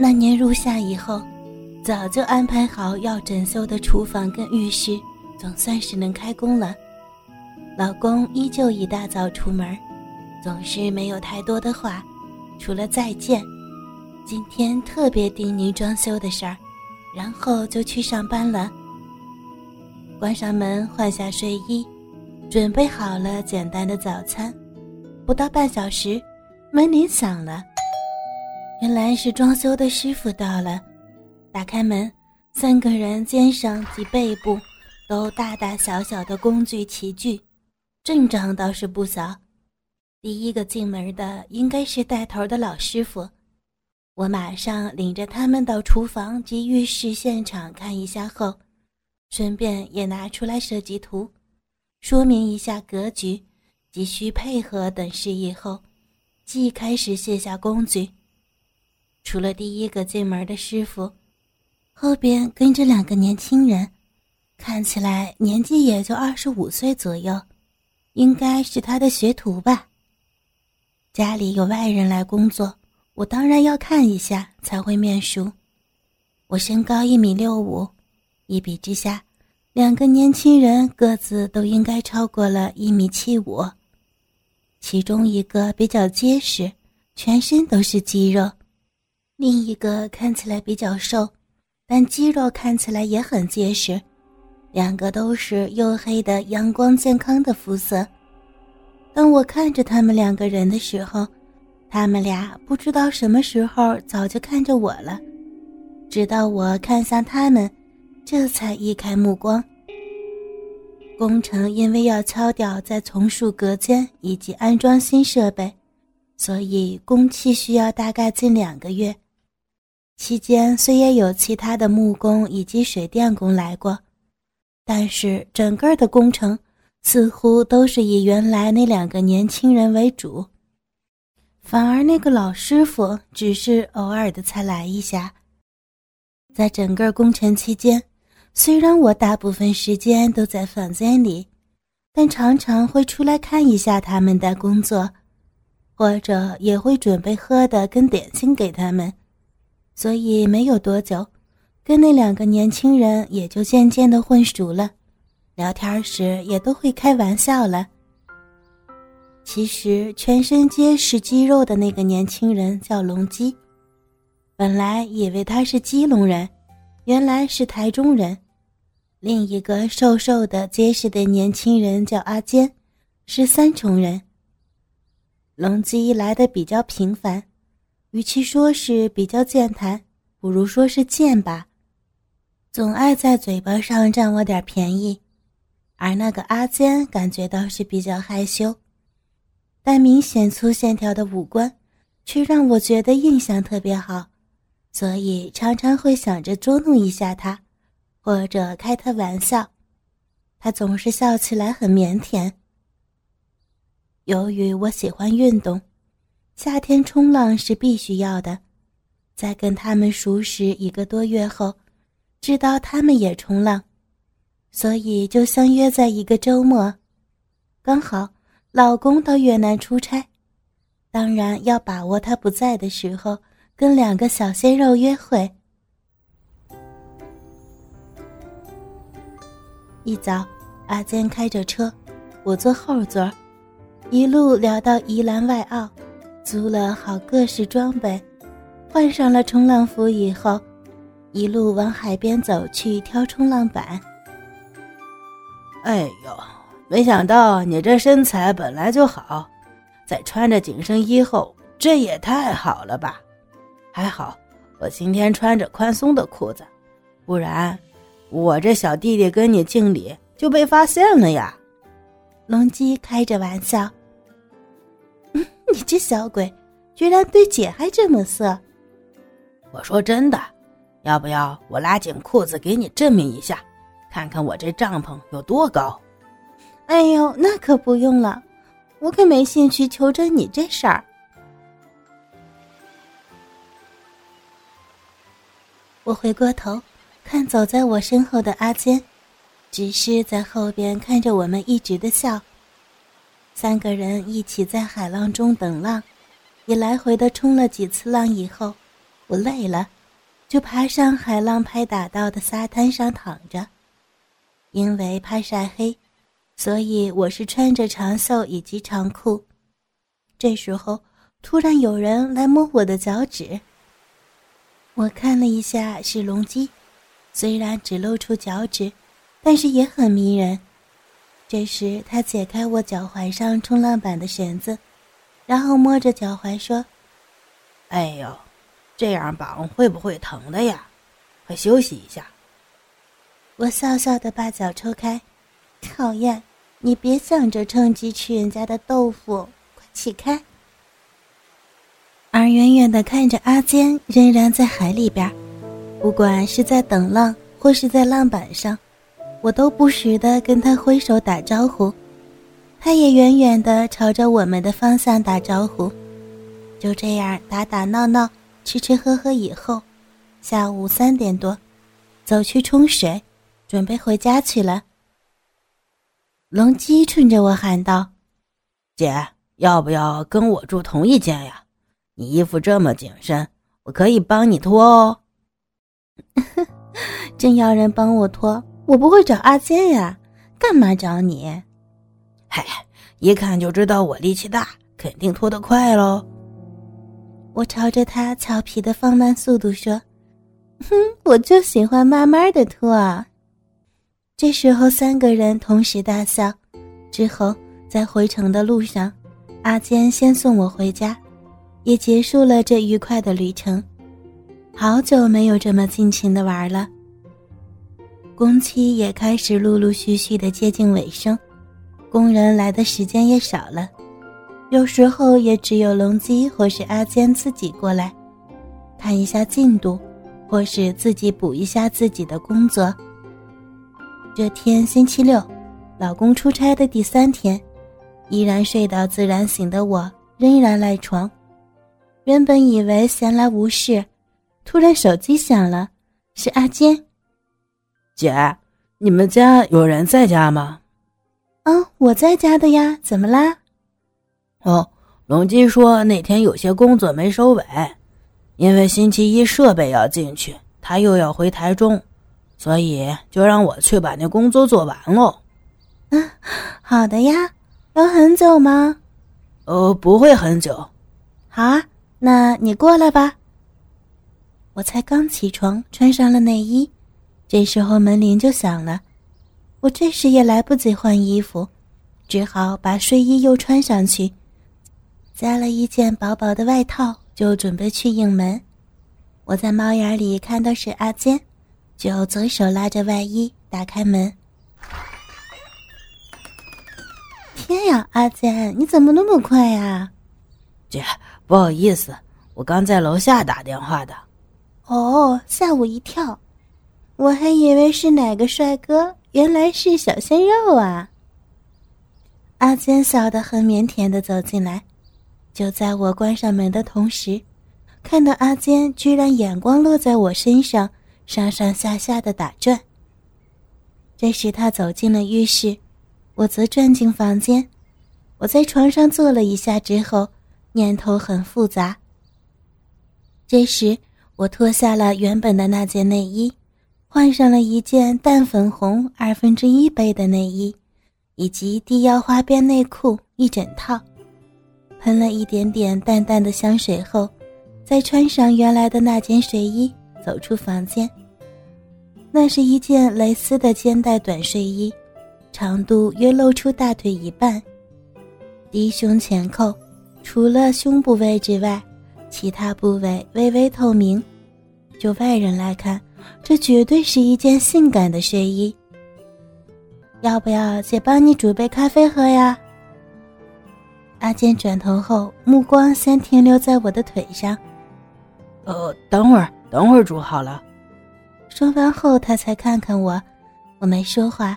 那年入夏以后，早就安排好要整修的厨房跟浴室，总算是能开工了。老公依旧一大早出门，总是没有太多的话，除了再见。今天特别叮咛装修的事儿，然后就去上班了。关上门，换下睡衣，准备好了简单的早餐。不到半小时，门铃响了。原来是装修的师傅到了。打开门，三个人肩上及背部都大大小小的工具齐聚，阵仗倒是不小。第一个进门的应该是带头的老师傅。我马上领着他们到厨房及浴室现场看一下后。顺便也拿出来设计图，说明一下格局，急需配合等事宜后，即开始卸下工具。除了第一个进门的师傅，后边跟着两个年轻人，看起来年纪也就二十五岁左右，应该是他的学徒吧。家里有外人来工作，我当然要看一下才会面熟。我身高一米六五。一比之下，两个年轻人个子都应该超过了一米七五。其中一个比较结实，全身都是肌肉；另一个看起来比较瘦，但肌肉看起来也很结实。两个都是黝黑的、阳光健康的肤色。当我看着他们两个人的时候，他们俩不知道什么时候早就看着我了，直到我看向他们。这才移开目光。工程因为要敲掉在丛树隔间以及安装新设备，所以工期需要大概近两个月。期间虽也有其他的木工以及水电工来过，但是整个的工程似乎都是以原来那两个年轻人为主，反而那个老师傅只是偶尔的才来一下。在整个工程期间。虽然我大部分时间都在房间里，但常常会出来看一下他们的工作，或者也会准备喝的跟点心给他们。所以没有多久，跟那两个年轻人也就渐渐的混熟了，聊天时也都会开玩笑了。其实全身皆是肌肉的那个年轻人叫龙基，本来以为他是基隆人，原来是台中人。另一个瘦瘦的、结实的年轻人叫阿坚，是三重人。龙基来的比较频繁，与其说是比较健谈，不如说是贱吧，总爱在嘴巴上占我点便宜。而那个阿坚感觉倒是比较害羞，但明显粗线条的五官，却让我觉得印象特别好，所以常常会想着捉弄一下他。或者开他玩笑，他总是笑起来很腼腆。由于我喜欢运动，夏天冲浪是必须要的。在跟他们熟识一个多月后，知道他们也冲浪，所以就相约在一个周末。刚好老公到越南出差，当然要把握他不在的时候，跟两个小鲜肉约会。一早，阿坚开着车，我坐后座，一路聊到宜兰外澳，租了好各式装备，换上了冲浪服以后，一路往海边走去挑冲浪板。哎呦，没想到你这身材本来就好，再穿着紧身衣后，这也太好了吧！还好我今天穿着宽松的裤子，不然。我这小弟弟跟你敬礼就被发现了呀！龙基开着玩笑：“你这小鬼，居然对姐还这么色！”我说真的，要不要我拉紧裤子给你证明一下，看看我这帐篷有多高？哎呦，那可不用了，我可没兴趣求着你这事儿。我回过头。看走在我身后的阿坚，只是在后边看着我们一直的笑。三个人一起在海浪中等浪，也来回的冲了几次浪以后，我累了，就爬上海浪拍打到的沙滩上躺着。因为怕晒黑，所以我是穿着长袖以及长裤。这时候，突然有人来摸我的脚趾。我看了一下，是龙姬，虽然只露出脚趾，但是也很迷人。这时，他解开我脚踝上冲浪板的绳子，然后摸着脚踝说：“哎呦，这样绑会不会疼的呀？快休息一下。”我笑笑的把脚抽开，讨厌！你别想着趁机吃人家的豆腐，快起开！而远远的看着阿坚仍然在海里边，不管是在等浪或是在浪板上。我都不时地跟他挥手打招呼，他也远远地朝着我们的方向打招呼。就这样打打闹闹，吃吃喝喝以后，下午三点多，走去冲水，准备回家去了。龙姬冲着我喊道：“姐，要不要跟我住同一间呀？你衣服这么紧身，我可以帮你脱哦。”真要人帮我脱。我不会找阿坚呀，干嘛找你？嗨，一看就知道我力气大，肯定拖得快喽。我朝着他俏皮的放慢速度说：“哼，我就喜欢慢慢的脱。”这时候三个人同时大笑。之后在回城的路上，阿坚先送我回家，也结束了这愉快的旅程。好久没有这么尽情的玩了。工期也开始陆陆续续的接近尾声，工人来的时间也少了，有时候也只有龙基或是阿坚自己过来，看一下进度，或是自己补一下自己的工作。这天星期六，老公出差的第三天，依然睡到自然醒的我仍然赖床，原本以为闲来无事，突然手机响了，是阿坚。姐，你们家有人在家吗？啊，我在家的呀，怎么啦？哦，龙基说那天有些工作没收尾，因为星期一设备要进去，他又要回台中，所以就让我去把那工作做完喽。嗯，好的呀，要很久吗？呃，不会很久。好啊，那你过来吧。我才刚起床，穿上了内衣。这时候门铃就响了，我这时也来不及换衣服，只好把睡衣又穿上去，加了一件薄薄的外套，就准备去应门。我在猫眼里看到是阿坚，就左手拉着外衣打开门。天呀，阿坚，你怎么那么快呀？姐，不好意思，我刚在楼下打电话的。哦，吓我一跳。我还以为是哪个帅哥，原来是小鲜肉啊！阿坚笑得很腼腆的走进来，就在我关上门的同时，看到阿坚居然眼光落在我身上，上上下下的打转。这时他走进了浴室，我则转进房间。我在床上坐了一下之后，念头很复杂。这时我脱下了原本的那件内衣。换上了一件淡粉红二分之一杯的内衣，以及低腰花边内裤一整套，喷了一点点淡淡的香水后，再穿上原来的那件睡衣，走出房间。那是一件蕾丝的肩带短睡衣，长度约露出大腿一半，低胸前扣，除了胸部位置外，其他部位微微透明。就外人来看。这绝对是一件性感的睡衣。要不要姐帮你煮杯咖啡喝呀？阿健转头后，目光先停留在我的腿上。呃，等会儿，等会儿煮好了。说完后，他才看看我，我没说话。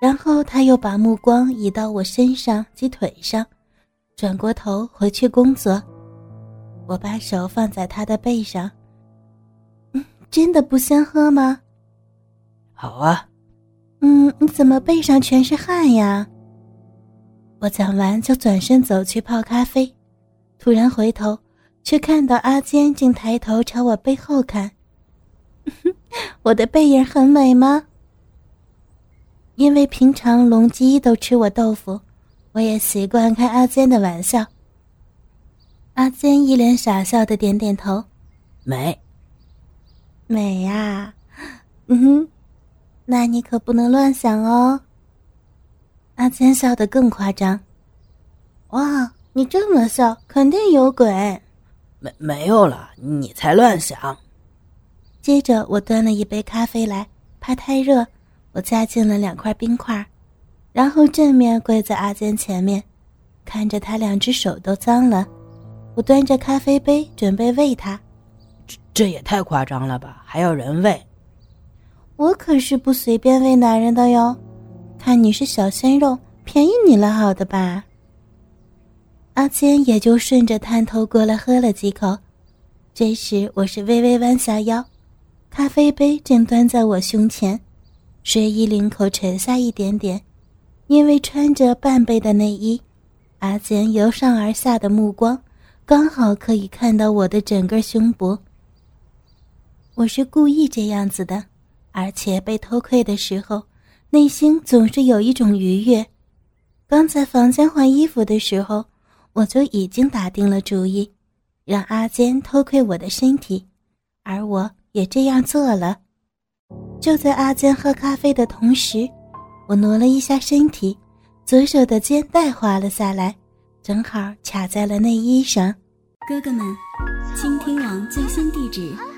然后他又把目光移到我身上及腿上，转过头回去工作。我把手放在他的背上。真的不先喝吗？好啊。嗯，你怎么背上全是汗呀？我讲完就转身走去泡咖啡，突然回头，却看到阿坚竟抬头朝我背后看。我的背影很美吗？因为平常龙基都吃我豆腐，我也习惯开阿坚的玩笑。阿坚一脸傻笑的点点头，美，美呀，嗯哼，那你可不能乱想哦。阿坚笑得更夸张，哇，你这么笑，肯定有鬼。没没有了，你才乱想。接着我端了一杯咖啡来，怕太热，我加进了两块冰块，然后正面跪在阿坚前面，看着他两只手都脏了。我端着咖啡杯准备喂他，这也太夸张了吧？还要人喂？我可是不随便喂男人的哟。看你是小鲜肉，便宜你了，好的吧？阿坚也就顺着探头过来喝了几口。这时我是微微弯下腰，咖啡杯正端在我胸前，睡衣领口沉下一点点，因为穿着半背的内衣，阿坚由上而下的目光。刚好可以看到我的整个胸脯。我是故意这样子的，而且被偷窥的时候，内心总是有一种愉悦。刚在房间换衣服的时候，我就已经打定了主意，让阿坚偷窥我的身体，而我也这样做了。就在阿坚喝咖啡的同时，我挪了一下身体，左手的肩带滑了下来。正好卡在了内衣上。哥哥们，倾听网最新地址，